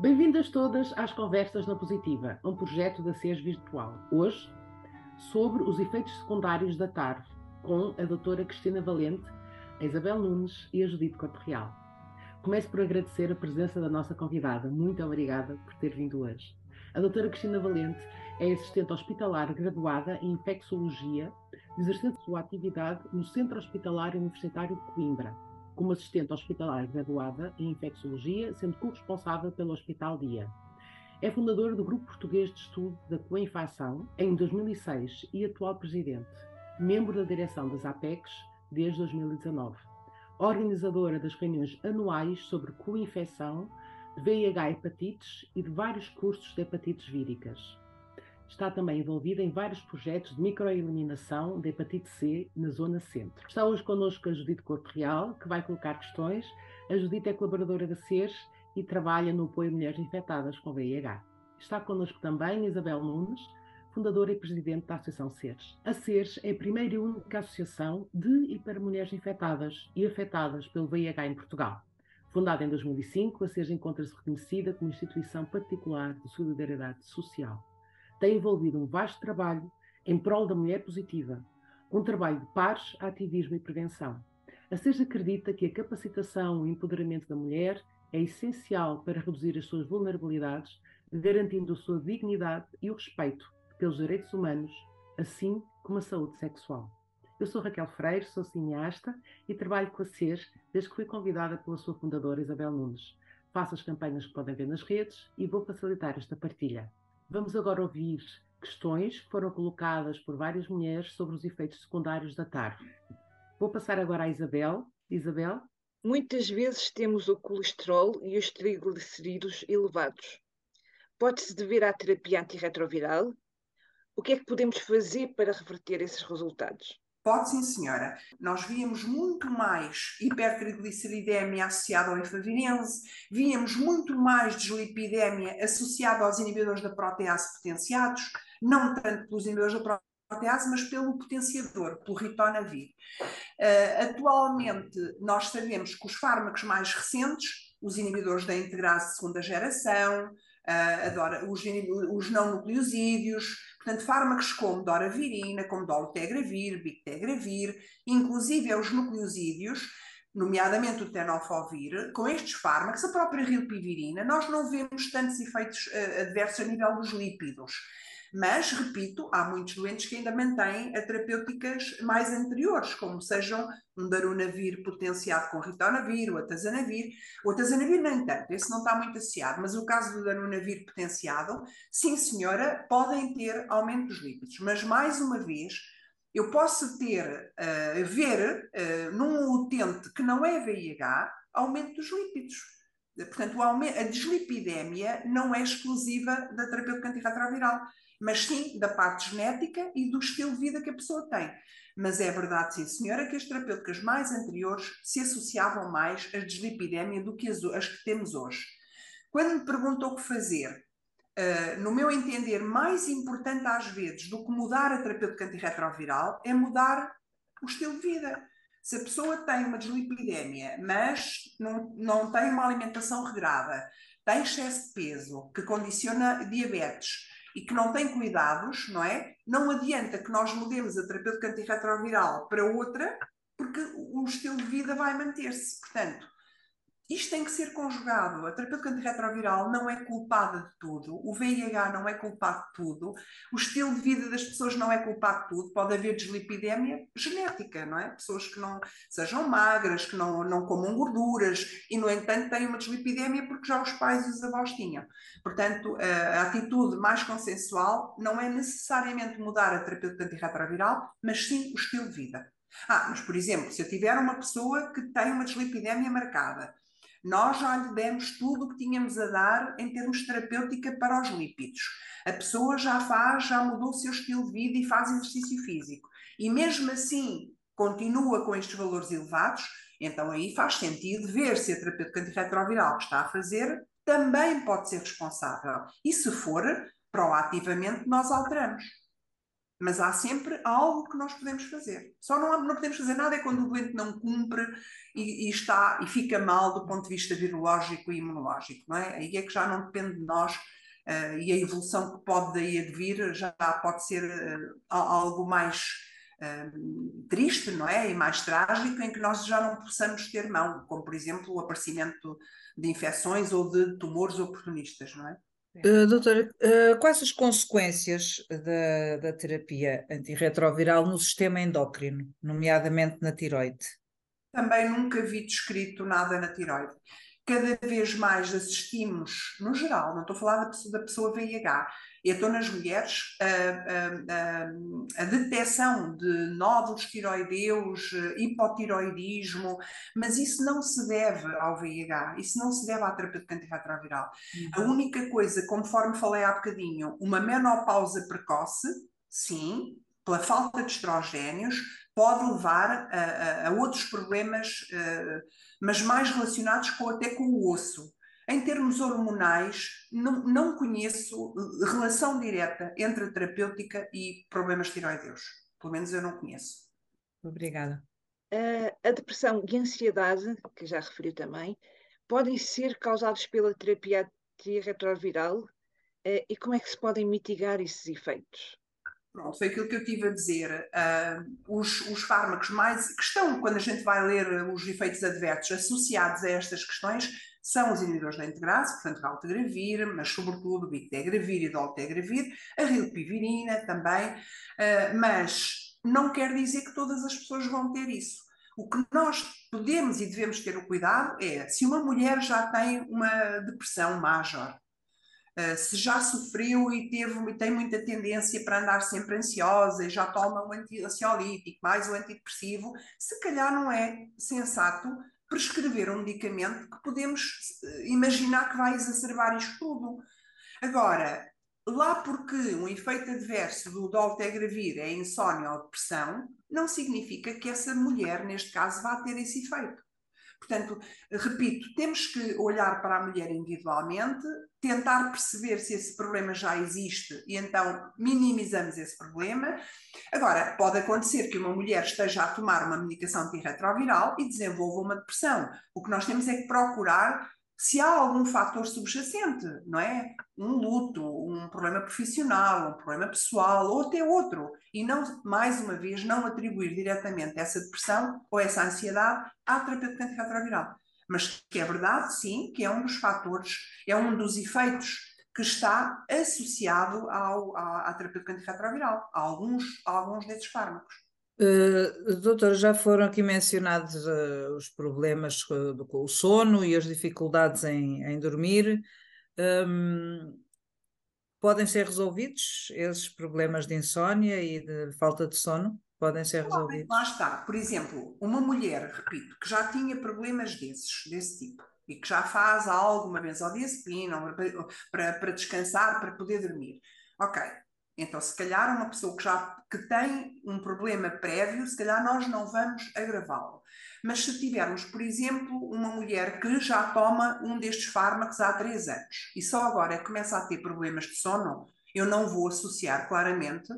Bem-vindas todas às Conversas na Positiva, um projeto da SES Virtual. Hoje, sobre os efeitos secundários da TARV, com a doutora Cristina Valente, a Isabel Nunes e a Judite Corte Real. Começo por agradecer a presença da nossa convidada. Muito obrigada por ter vindo hoje. A doutora Cristina Valente é assistente hospitalar graduada em infecciologia, exercendo sua atividade no Centro Hospitalar Universitário de Coimbra, como assistente hospitalar graduada em infecciologia, sendo corresponsável pelo Hospital Dia. É fundadora do Grupo Português de Estudo da Coinfecção em 2006 e atual presidente, membro da direção das APECs desde 2019. Organizadora das reuniões anuais sobre coinfecção, VIH hepatites e de vários cursos de hepatites víricas. Está também envolvida em vários projetos de microeliminação de hepatite C na zona centro. Está hoje connosco a Judite Corpo Real, que vai colocar questões. A Judite é colaboradora da CERS e trabalha no apoio a mulheres infectadas com VIH. Está connosco também Isabel Nunes, fundadora e presidente da Associação CERS. A CERS é a primeira e única associação de e para mulheres infectadas e afetadas pelo VIH em Portugal. Fundada em 2005, a CERS encontra-se reconhecida como instituição particular de solidariedade social tem envolvido um vasto trabalho em prol da mulher positiva, um trabalho de pares, ativismo e prevenção. A SES acredita que a capacitação e empoderamento da mulher é essencial para reduzir as suas vulnerabilidades, garantindo a sua dignidade e o respeito pelos direitos humanos, assim como a saúde sexual. Eu sou Raquel Freire, sou cineasta e trabalho com a SES desde que fui convidada pela sua fundadora Isabel Nunes. Faço as campanhas que podem ver nas redes e vou facilitar esta partilha. Vamos agora ouvir questões que foram colocadas por várias mulheres sobre os efeitos secundários da TARF. Vou passar agora à Isabel. Isabel? Muitas vezes temos o colesterol e os triglicerídeos elevados. Pode-se dever à terapia antirretroviral? O que é que podemos fazer para reverter esses resultados? Pode sim, senhora. Nós víamos muito mais hipertrigliceridemia associada ao efavirense, víamos muito mais deslipidemia associada aos inibidores da protease potenciados, não tanto pelos inibidores da protease, mas pelo potenciador, pelo ritonavir. Uh, atualmente, nós sabemos que os fármacos mais recentes, os inibidores da integrase de segunda geração, uh, adora, os, os não nucleosídeos, portanto, fármacos como doravirina, como dolutegravir, bictegravir, inclusive os nucleosídeos, nomeadamente o tenofovir, com estes fármacos, a própria rilpivirina, nós não vemos tantos efeitos uh, adversos a nível dos lípidos. Mas, repito, há muitos doentes que ainda mantêm a terapêuticas mais anteriores, como sejam um darunavir potenciado com ritonavir, o atazanavir. O atazanavir, nem tanto, esse não está muito associado, mas o caso do darunavir potenciado, sim senhora, podem ter aumento dos lípidos. Mas, mais uma vez, eu posso ter, uh, ver uh, num utente que não é VIH, aumento dos lípidos. Portanto, a deslipidemia não é exclusiva da terapêutica antirretroviral mas sim da parte genética e do estilo de vida que a pessoa tem. Mas é verdade, sim, senhora, que as terapêuticas mais anteriores se associavam mais à deslipidemia do que as, as que temos hoje. Quando me perguntou o que fazer, uh, no meu entender, mais importante às vezes do que mudar a terapêutica antirretroviral é mudar o estilo de vida. Se a pessoa tem uma deslipidemia, mas não, não tem uma alimentação regrada, tem excesso de peso, que condiciona diabetes, e que não tem cuidados, não é? Não adianta que nós mudemos a terapêutica antirretroviral para outra, porque o estilo de vida vai manter-se. Portanto, isto tem que ser conjugado. A terapêutica antirretroviral não é culpada de tudo, o VIH não é culpado de tudo, o estilo de vida das pessoas não é culpado de tudo. Pode haver deslipidemia genética, não é? Pessoas que não sejam magras, que não, não comam gorduras e, no entanto, têm uma deslipidemia porque já os pais e os avós tinham. Portanto, a atitude mais consensual não é necessariamente mudar a terapêutica antirretroviral, mas sim o estilo de vida. Ah, mas por exemplo, se eu tiver uma pessoa que tem uma deslipidemia marcada, nós já lhe demos tudo o que tínhamos a dar em termos terapêutica para os lípidos. A pessoa já faz, já mudou o seu estilo de vida e faz exercício físico. E mesmo assim continua com estes valores elevados, então aí faz sentido ver se a terapêutica antirretroviral que está a fazer também pode ser responsável. E se for, proativamente nós alteramos. Mas há sempre algo que nós podemos fazer. Só não, não podemos fazer nada é quando o doente não cumpre e, e, está, e fica mal do ponto de vista virológico e imunológico, não é? Aí é que já não depende de nós uh, e a evolução que pode daí advir já pode ser uh, algo mais uh, triste, não é? E mais trágico, em que nós já não possamos ter mão, como por exemplo o aparecimento de infecções ou de tumores oportunistas, não é? Uh, doutora, uh, quais as consequências da, da terapia antirretroviral no sistema endócrino, nomeadamente na tiroide? Também nunca vi descrito nada na tiroide. Cada vez mais assistimos, no geral, não estou a falar da pessoa, da pessoa VIH, então, nas mulheres, a, a, a, a detecção de nódulos tiroideus, hipotiroidismo, mas isso não se deve ao VIH, isso não se deve à terapêutica antirretroviral. Uhum. A única coisa, conforme falei há bocadinho, uma menopausa precoce, sim, pela falta de estrogénios, pode levar a, a outros problemas, uh, mas mais relacionados com, até com o osso. Em termos hormonais, não, não conheço relação direta entre a terapêutica e problemas tiroideus. Pelo menos eu não conheço. Obrigada. a depressão e a ansiedade, que já referiu também, podem ser causados pela terapia antirretroviral eh, e como é que se podem mitigar esses efeitos? Pronto, foi aquilo que eu tive a dizer. Uh, os, os, fármacos mais que estão, quando a gente vai ler os efeitos adversos associados a estas questões, são os inibidores da integrase, portanto, raltegravir, mas sobretudo bictegravir e dolutegravir, a rilpivirina também, uh, mas não quer dizer que todas as pessoas vão ter isso. O que nós podemos e devemos ter o cuidado é, se uma mulher já tem uma depressão major, uh, se já sofreu e teve tem muita tendência para andar sempre ansiosa e já toma um ansiolítico, mais um antidepressivo, se calhar não é sensato prescrever um medicamento que podemos eh, imaginar que vai exacerbar isto tudo. Agora, lá porque um efeito adverso do dolutegravir é insónia ou depressão, não significa que essa mulher, neste caso, vá ter esse efeito. Portanto, repito, temos que olhar para a mulher individualmente, tentar perceber se esse problema já existe e então minimizamos esse problema. Agora, pode acontecer que uma mulher esteja a tomar uma medicação antirretroviral e desenvolva uma depressão. O que nós temos é que procurar se há algum fator subjacente, não é? Um luto, um problema profissional, um problema pessoal ou até outro. E não, mais uma vez, não atribuir diretamente essa depressão ou essa ansiedade à terapêutica antirretroviral. Mas que é verdade, sim, que é um dos fatores, é um dos efeitos que está associado ao, à, à terapêutica antirretroviral, a alguns, a alguns desses fármacos. Uh, doutora, já foram aqui mencionados uh, os problemas com, com, o sono e as dificuldades em, em dormir. Um, podem ser resolvidos esses problemas de insónia e de falta de sono? Podem ser resolvidos? Lá está. Por exemplo, uma mulher, repito, que já tinha problemas desses, desse tipo, e que já faz alguma benzodiazepina para, para descansar, para poder dormir. Ok, então, se calhar uma pessoa que já que tem um problema prévio, se calhar nós não vamos agravá-lo. Mas se tivermos, por exemplo, uma mulher que já toma um destes fármacos há três anos e só agora começa a ter problemas de sono, eu não vou associar claramente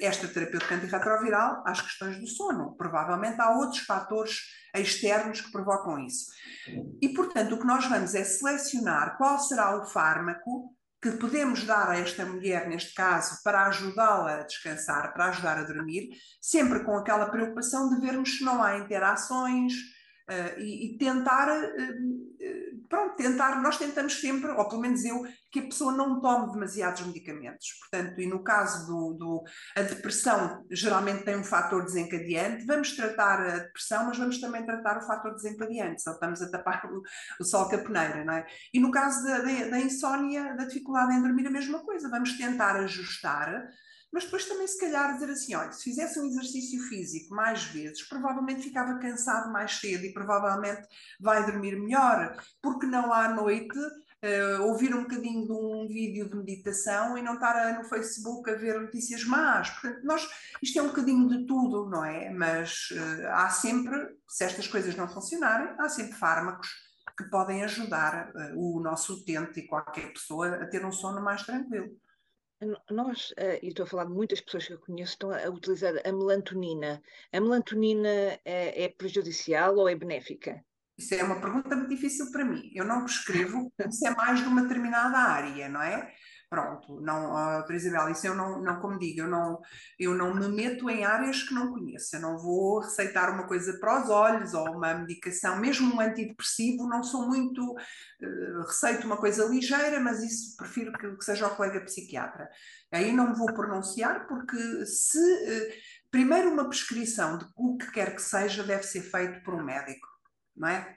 esta terapêutica antirretroviral às questões do sono. Provavelmente há outros fatores externos que provocam isso. E, portanto, o que nós vamos é selecionar qual será o fármaco que podemos dar a esta mulher, neste caso, para ajudá-la a descansar, para ajudar a dormir, sempre com aquela preocupação de vermos se não há interações uh, e, e, tentar, uh, tentar, nós tentamos sempre, ou pelo menos eu, que a pessoa não tome demasiados medicamentos. Portanto, e no caso do, do a depressão geralmente tem um fator desencadeante, vamos tratar a depressão, mas vamos também tratar o fator desencadeante, só estamos a tapar o, o sol com a peneira, não é? E no caso da, da, da insónia, da dificuldade em dormir, a mesma coisa, vamos tentar ajustar mas depois também se calhar dizer assim, olha, se fizesse um exercício físico mais vezes, provavelmente ficava cansado mais cedo e provavelmente vai dormir melhor, porque não à noite uh, ouvir um bocadinho de um vídeo de meditação e não estar no Facebook a ver notícias más. Portanto, nós, isto é um bocadinho de tudo, não é? Mas uh, há sempre, se estas coisas não funcionarem, há sempre fármacos que podem ajudar uh, o nosso utente e qualquer pessoa a ter um sono mais tranquilo. Nós, uh, e estou a falar de muitas pessoas que eu conheço, estão a utilizar a melantonina. A melantonina é, é prejudicial ou é benéfica? Isso é uma pergunta muito difícil para mim. Eu não prescrevo, isso é mais de uma determinada área, não é? Pronto, não, uh, Isabel, isso eu não, não, como digo, eu não, eu não me meto em áreas que não conheço, eu não vou receitar uma coisa para os olhos ou uma medicação, mesmo um antidepressivo, não sou muito, uh, receito uma coisa ligeira, mas isso prefiro que, que, seja o colega psiquiatra. Aí não me vou pronunciar, porque se, uh, primeiro uma prescrição de o que quer que seja deve ser feito por um médico, não é?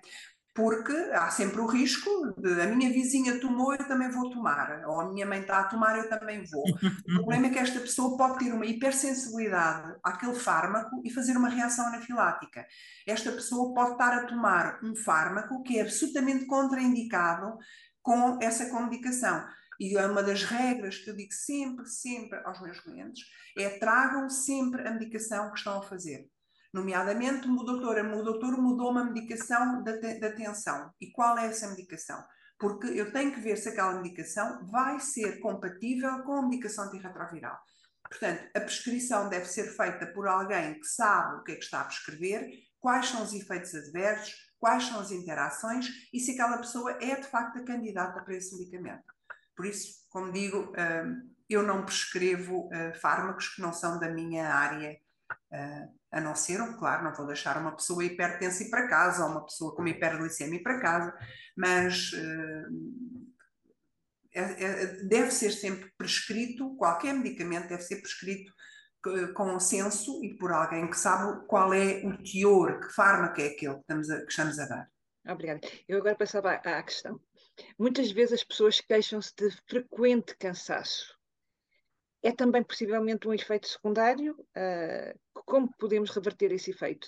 Porque há sempre o risco de a minha vizinha tomou, eu também vou tomar, ou a minha mãe está a tomar, eu também vou. O problema é que esta pessoa pode ter uma hipersensibilidade àquele fármaco e fazer uma reação anafilática. Esta pessoa pode estar a tomar um fármaco que é absolutamente contraindicado com essa comedicação. E é uma das regras que eu digo sempre, sempre aos meus clientes, é tragam sempre a medicação que estão a fazer Nomeadamente, o doutor, mudou uma medicação da, da tensão. E qual é essa medicação? Porque eu tenho que ver se aquela medicação vai ser compatível com a medicação antirretroviral. Portanto, a prescrição deve ser feita por alguém que sabe o que é que está a prescrever, quais são os efeitos adversos, quais são as interações e se aquela pessoa é de facto a candidata para esse medicamento. Por isso, como digo, hum, eu não prescrevo hum, fármacos que não são da minha área hum, a não ser, claro, não vou deixar uma pessoa hipertensa ir para casa ou uma pessoa com hiperglicemia ir para casa, mas uh, é, é, deve ser sempre prescrito, qualquer medicamento deve ser prescrito com senso e por alguém que sabe qual é o teor, que fármaco é aquele que estamos a, que estamos a dar. Obrigada. Eu agora passava à questão. Muitas vezes as pessoas queixam-se de frequente cansaço. É também possivelmente um efeito secundário? Uh, como podemos reverter esse efeito?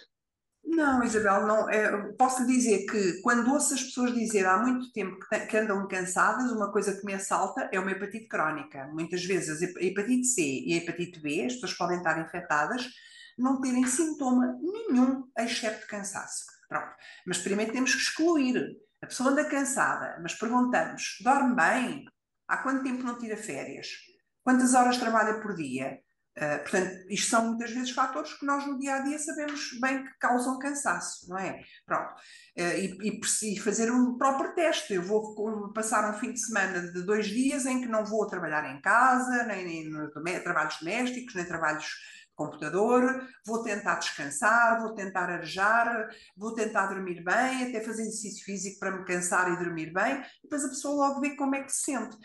Não, Isabel, não, é, posso dizer que quando ouço as pessoas dizer há muito tempo que, que, andam cansadas, uma coisa que me assalta é uma hepatite crónica. Muitas vezes a hepatite C e a hepatite B, as pessoas podem estar infectadas, não terem sintoma nenhum, exceto cansaço. Pronto. Mas primeiro temos que excluir. A pessoa anda cansada, mas perguntamos: dorme bem? Há quanto tempo não tira férias? Quantas horas trabalha por dia? Uh, portanto, isto são muitas vezes fatores que nós no dia a dia sabemos bem que causam cansaço, não é? Pronto. Uh, e, e, fazer um próprio teste. Eu vou passar um fim de semana de dois dias em que não vou trabalhar em casa, nem, nem no, trabalhos domésticos, nem trabalhos de computador, vou tentar descansar, vou tentar arejar, vou tentar dormir bem, até fazer exercício físico para me cansar e dormir bem, e depois a pessoa logo vê como é que se sente.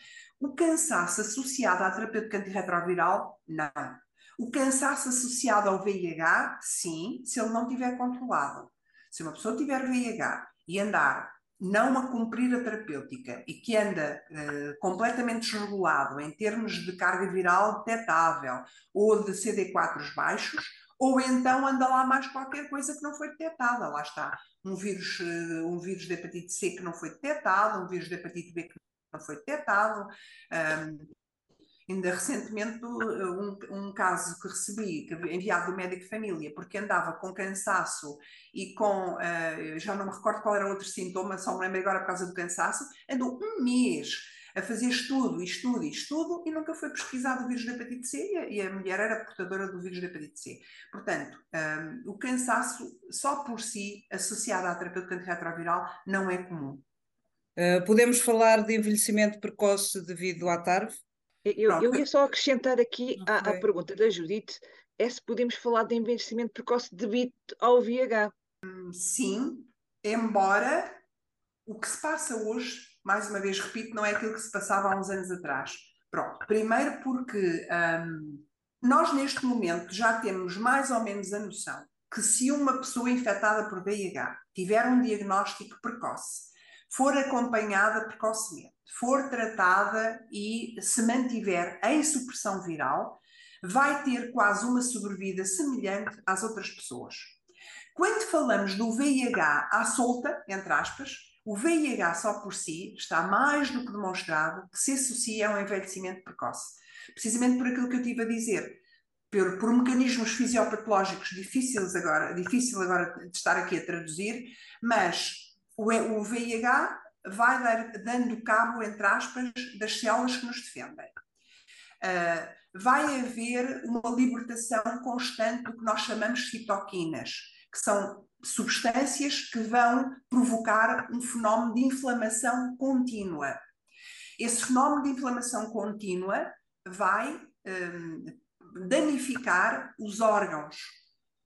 O cansaço associado à terapêutica antirretroviral, não. O cansaço associado ao VIH, sim, se ele não tiver controlado. Se uma pessoa tiver VIH e andar não a cumprir a terapêutica e que anda uh, completamente desregulado em termos de carga viral detectável ou de CD4 baixos, ou então anda lá mais qualquer coisa que não foi detectada. Lá está um vírus, uh, um vírus de hepatite C que não foi detectado, um vírus de hepatite B que foi detectado. Um, Ainda recentemente, um, um caso que recebi, enviado do médico de família, porque andava com cansaço e com, uh, já não me recordo qual era outro sintoma, só me lembro agora por causa do cansaço, andou um mês a fazer estudo, estudo estudo e nunca foi pesquisado o vírus da hepatite C e a, e a mulher era portadora do vírus da hepatite C. Portanto, um, o cansaço só por si, associado à terapêutica antirretroviral, não é comum. Uh, podemos falar de envelhecimento precoce devido à TARV? Eu, eu ia só acrescentar aqui okay. à, à, pergunta da Judite, é se podemos falar de envelhecimento precoce devido ao VIH. Sim, embora o que se passa hoje, mais uma vez repito, não é aquilo que se passava há uns anos atrás. Pronto, primeiro porque hum, nós neste momento já temos mais ou menos a noção que se uma pessoa infectada por VIH tiver um diagnóstico precoce, for acompanhada precocemente, for tratada e se mantiver em supressão viral, vai ter quase uma sobrevida semelhante às outras pessoas. Quando falamos do VIH à solta, entre aspas, o VIH só por si está mais do que demonstrado que se associa a um envelhecimento precoce. Precisamente por aquilo que eu tive a dizer. Por, por mecanismos fisiopatológicos difíceis agora, difícil agora de estar aqui a traduzir, mas o, o VIH vai dar, dando cabo, entre aspas, das células que nos defendem. uh, vai haver uma libertação constante do que nós chamamos citoquinas, que são substâncias que vão provocar um fenómeno de inflamação contínua. Esse fenómeno de inflamação contínua vai um, danificar os órgãos,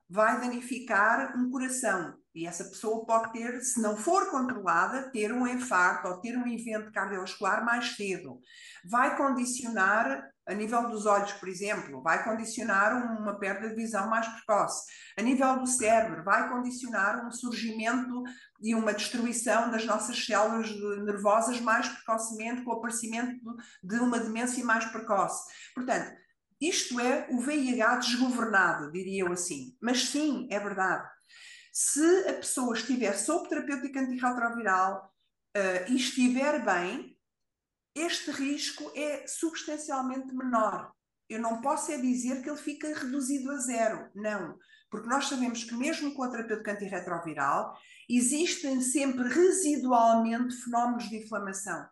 vai danificar um coração. E essa pessoa pode ter, se não for controlada, ter um infarto ou ter um evento cardiovascular mais cedo. Vai condicionar, a nível dos olhos, por exemplo, vai condicionar uma perda de visão mais precoce. A nível do cérebro, vai condicionar um surgimento e uma destruição das nossas células nervosas mais precocemente, com o aparecimento de uma demência mais precoce. Portanto, isto é o VIH desgovernado, diria eu assim. Mas sim, é verdade. Se a pessoa estiver sob terapêutica antirretroviral uh, e estiver bem, este risco é substancialmente menor. Eu não posso é dizer que ele fica reduzido a zero. Não. Porque nós sabemos que mesmo com a terapêutica antirretroviral, existem sempre residualmente fenómenos de inflamação.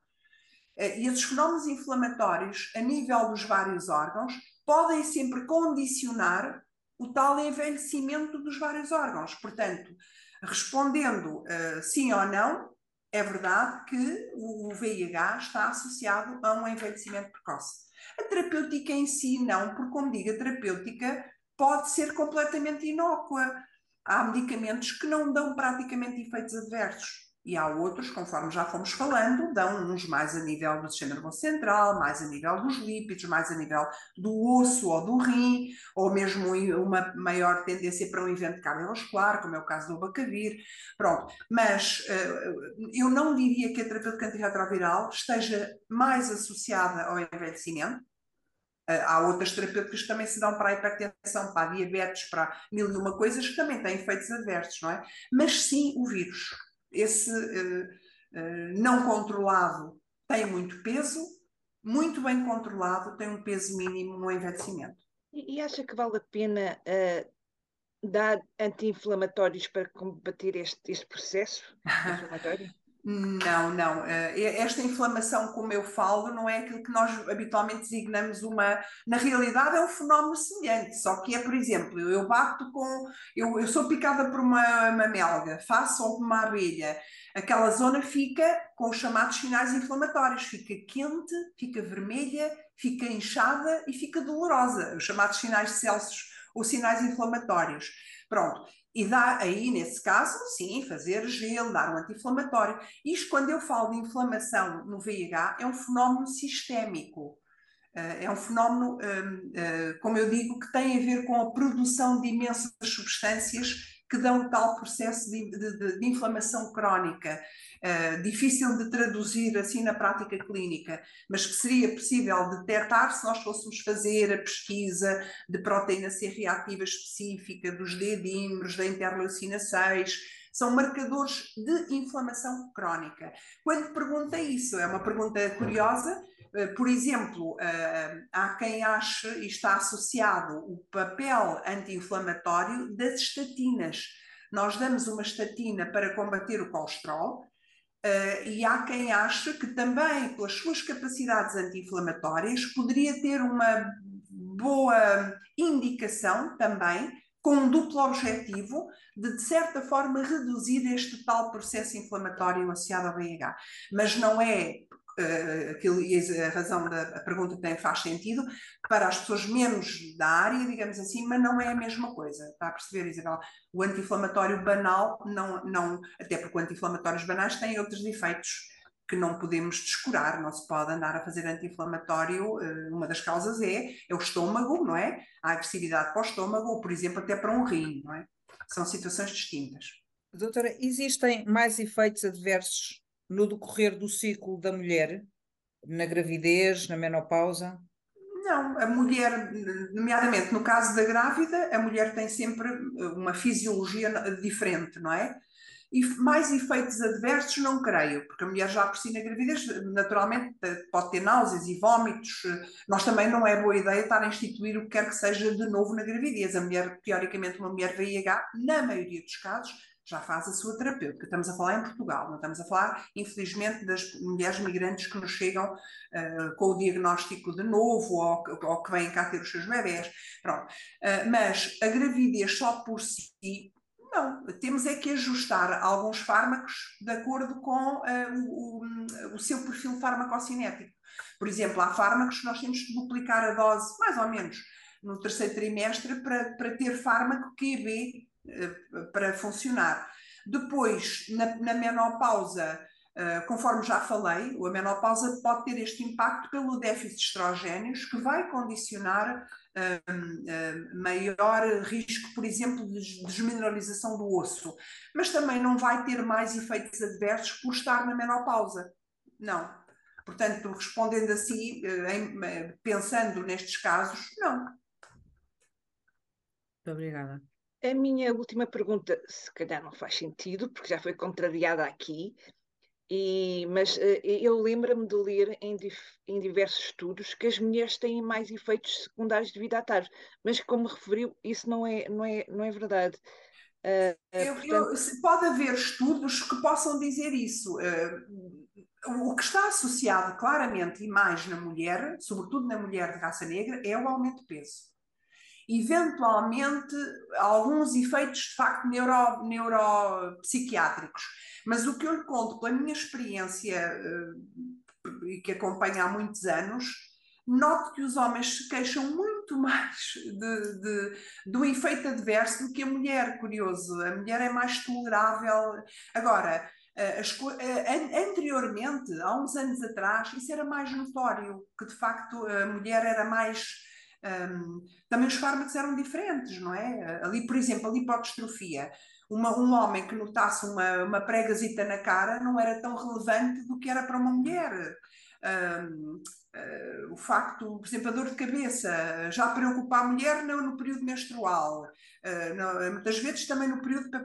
Uh, e esses fenómenos inflamatórios, a nível dos vários órgãos, podem sempre condicionar o tal envelhecimento dos vários órgãos. Portanto, respondendo uh, sim ou não, é verdade que o VIH está associado a um envelhecimento precoce. A terapêutica em si não, porque, como digo, a terapêutica pode ser completamente inócua. Há medicamentos que não dão praticamente efeitos adversos e há outros, conforme já fomos falando, dão uns mais a nível do sistema nervoso central, mais a nível dos lípidos, mais a nível do osso ou do rim, ou mesmo uma maior tendência para um evento cardiovascular, como é o caso do abacavir. Pronto, mas uh, eu não diria que a terapêutica antirretroviral esteja mais associada ao envelhecimento, Uh, há outras terapêuticas que também se dão para a hipertensão, para a diabetes, para mil e uma coisas que também têm efeitos adversos, não é? Mas sim o vírus esse uh, uh, não controlado tem muito peso, muito bem controlado tem um peso mínimo no envelhecimento. E, e acha que vale a pena uh, dar anti-inflamatórios para combater este, este processo inflamatório? Não, não. Eh, esta inflamação, como eu falo, não é aquilo que nós habitualmente designamos uma. Na realidade, é um fenómeno semelhante, só que é, por exemplo, eu bato com. Eu, eu sou picada por uma, uma melga, faço ou uma abelha, aquela zona fica com os chamados sinais inflamatórios, fica quente, fica vermelha, fica inchada e fica dolorosa, os chamados sinais de Celsius ou sinais inflamatórios. Pronto, e dá aí, nesse caso, sim, fazer gelo, dar um anti-inflamatório. Isto, quando eu falo de inflamação no VIH, é um fenómeno sistémico. Eh, é um fenómeno, hum, eh, como eu digo, que tem a ver com a produção de imensas substâncias que dão tal processo de, de, de inflamação crónica, uh, difícil de traduzir assim na prática clínica, mas que seria possível detectar se nós fôssemos fazer a pesquisa de proteína C reativa específica, dos D-dímeros, da interleucina 6, são marcadores de inflamação crónica. Quando pergunta isso, é uma pergunta curiosa, por exemplo, eh, há quem ache e está associado o papel anti-inflamatório das estatinas. Nós damos uma estatina para combater o colesterol, Uh, e há quem ache que também, pelas suas capacidades anti-inflamatórias, poderia ter uma boa indicação também, com um duplo objetivo, de, de certa forma, reduzir este tal processo inflamatório associado ao VIH. Mas não é aquilo, e a razão da pergunta tem, faz sentido, para as pessoas menos da área, digamos assim, mas não é a mesma coisa. Está a perceber, Isabel? O anti-inflamatório banal, não, não, até porque anti-inflamatórios banais têm outros efeitos que não podemos descurar, não se pode andar a fazer anti-inflamatório, eh, uma das causas é, é o estômago, não é? A agressividade para o estômago, ou por exemplo até para um rim, não é? São situações distintas. Doutora, existem mais efeitos adversos no decorrer do ciclo da mulher, na gravidez, na menopausa? Não, a mulher, nomeadamente no caso da grávida, a mulher tem sempre uma fisiologia diferente, não é? E mais efeitos adversos não creio, porque a mulher já por si na gravidez, naturalmente, pode ter náuseas e vômitos. Nós também não é boa ideia estar a instituir o que quer que seja de novo na gravidez. A mulher, teoricamente, uma mulher VIH, na maioria dos casos, já faz a sua terapêutica. Estamos a falar em Portugal, não estamos a falar, infelizmente, das mulheres migrantes que nos chegam uh, com o diagnóstico de novo ou, ou, que vêm cá ter os seus bebés. Pronto. Uh, mas a gravidez só por si não, temos é que ajustar alguns fármacos de acordo com uh, o, o, seu perfil farmacocinético. Por exemplo, há fármacos que nós temos que duplicar a dose, mais ou menos, no terceiro trimestre para, para ter fármaco QB para funcionar. Depois, na, na menopausa, uh, conforme já falei, a menopausa pode ter este impacto pelo déficit de estrogénios, que vai condicionar maior risco, por exemplo, de desmineralização do osso, mas também não vai ter mais efeitos adversos por estar na menopausa. Não. Portanto, respondendo assim, eh, em, eh, pensando nestes casos, não. Muito obrigada. A minha última pergunta, se calhar não faz sentido, porque já foi contrariada aqui, e, mas uh, eu lembro-me de ler em, em, diversos estudos que as mulheres têm mais efeitos secundários devido à tarde, mas como referiu, isso não é, não é, não é verdade. Uh, eu, portanto... eu, pode haver estudos que possam dizer isso. Uh, o que está associado claramente e mais na mulher, sobretudo na mulher de raça negra, é o aumento de peso eventualmente alguns efeitos de facto neuro, neuropsiquiátricos. Mas o que eu lhe conto pela minha experiência uh, e que acompanha há muitos anos, noto que os homens se queixam muito mais de, de, do efeito adverso do que a mulher, curioso. A mulher é mais tolerável. Agora, anteriormente, há uns anos atrás, isso era mais notório, que de facto a mulher era mais um, também os fármacos eram diferentes, não é? Ali, por exemplo, a lipodistrofia. Uma, um homem que notasse uma, uma pregazita na cara não era tão relevante do que era para uma mulher. Um, uh, ah, o facto, por exemplo, a dor de cabeça já preocupa a mulher não no período menstrual, uh, não, muitas vezes também no período de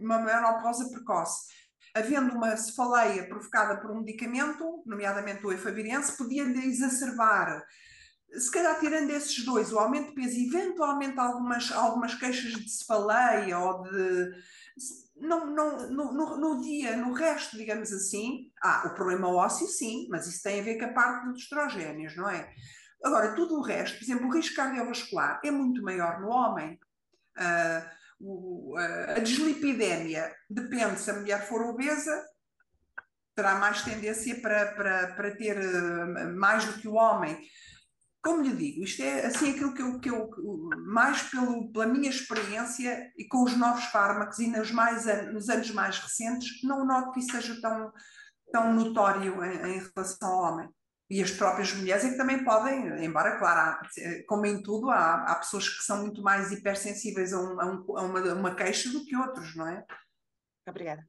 uma menopausa precoce. Havendo uma cefaleia provocada por um medicamento, nomeadamente o efavirense, podia-lhe exacerbar se calhar tirando esses dois, o aumento de peso, eventualmente algumas, algumas queixas de cefaleia ou de. Não, não, no, no, no, dia, no resto, digamos assim, ah, o problema ósseo sim, mas isso tem a ver com a parte dos estrogénios, não é? Agora, tudo o resto, por exemplo, o risco cardiovascular é muito maior no homem. Uh, o, a dislipidemia depende se a mulher for obesa, terá mais tendência para, para, para ter uh, mais do que o homem como lhe digo, isto é assim aquilo que eu, que eu mais pelo, pela minha experiência e com os novos fármacos e nos, mais, nos anos mais recentes, não noto que isso seja tão, tão notório em, em relação ao homem. E as próprias mulheres é que também podem, embora, claro, há, como em tudo, há, há pessoas que são muito mais hipersensíveis a, um, a, um, a uma, uma queixa do que outros, não é? Obrigada.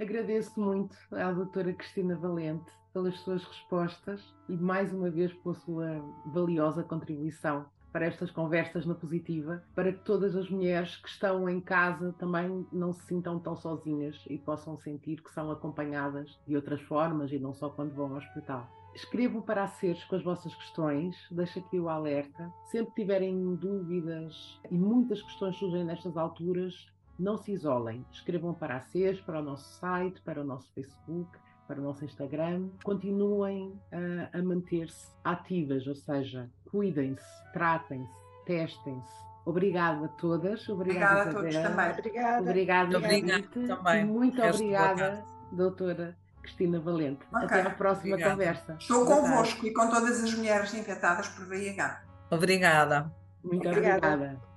Agradeço muito à doutora Cristina Valente pelas suas respostas e mais uma vez pela sua valiosa contribuição para estas conversas na positiva, para que todas as mulheres que estão em casa também não se sintam tão sozinhas e possam sentir que são acompanhadas de outras formas e não só quando vão ao hospital. Escrevam para a SERS com as vossas questões, deixo aqui o alerta. Sempre tiverem dúvidas e muitas questões surgem nestas alturas, não se isolem. Escrevam para a SERS, para o nosso site, para o nosso Facebook para o nosso Instagram, continuem a, a manter-se ativas, ou seja, cuidem-se, tratem-se, testem-se. Obrigada a todas. Obrigada, obrigada a todos também. Obrigada. Obrigada, obrigada também. muito obrigada, doutora Cristina Valente. Okay. Até à próxima obrigada. conversa. Estou convosco e com todas as mulheres infectadas por VIH. Obrigada. Muito obrigada. obrigada.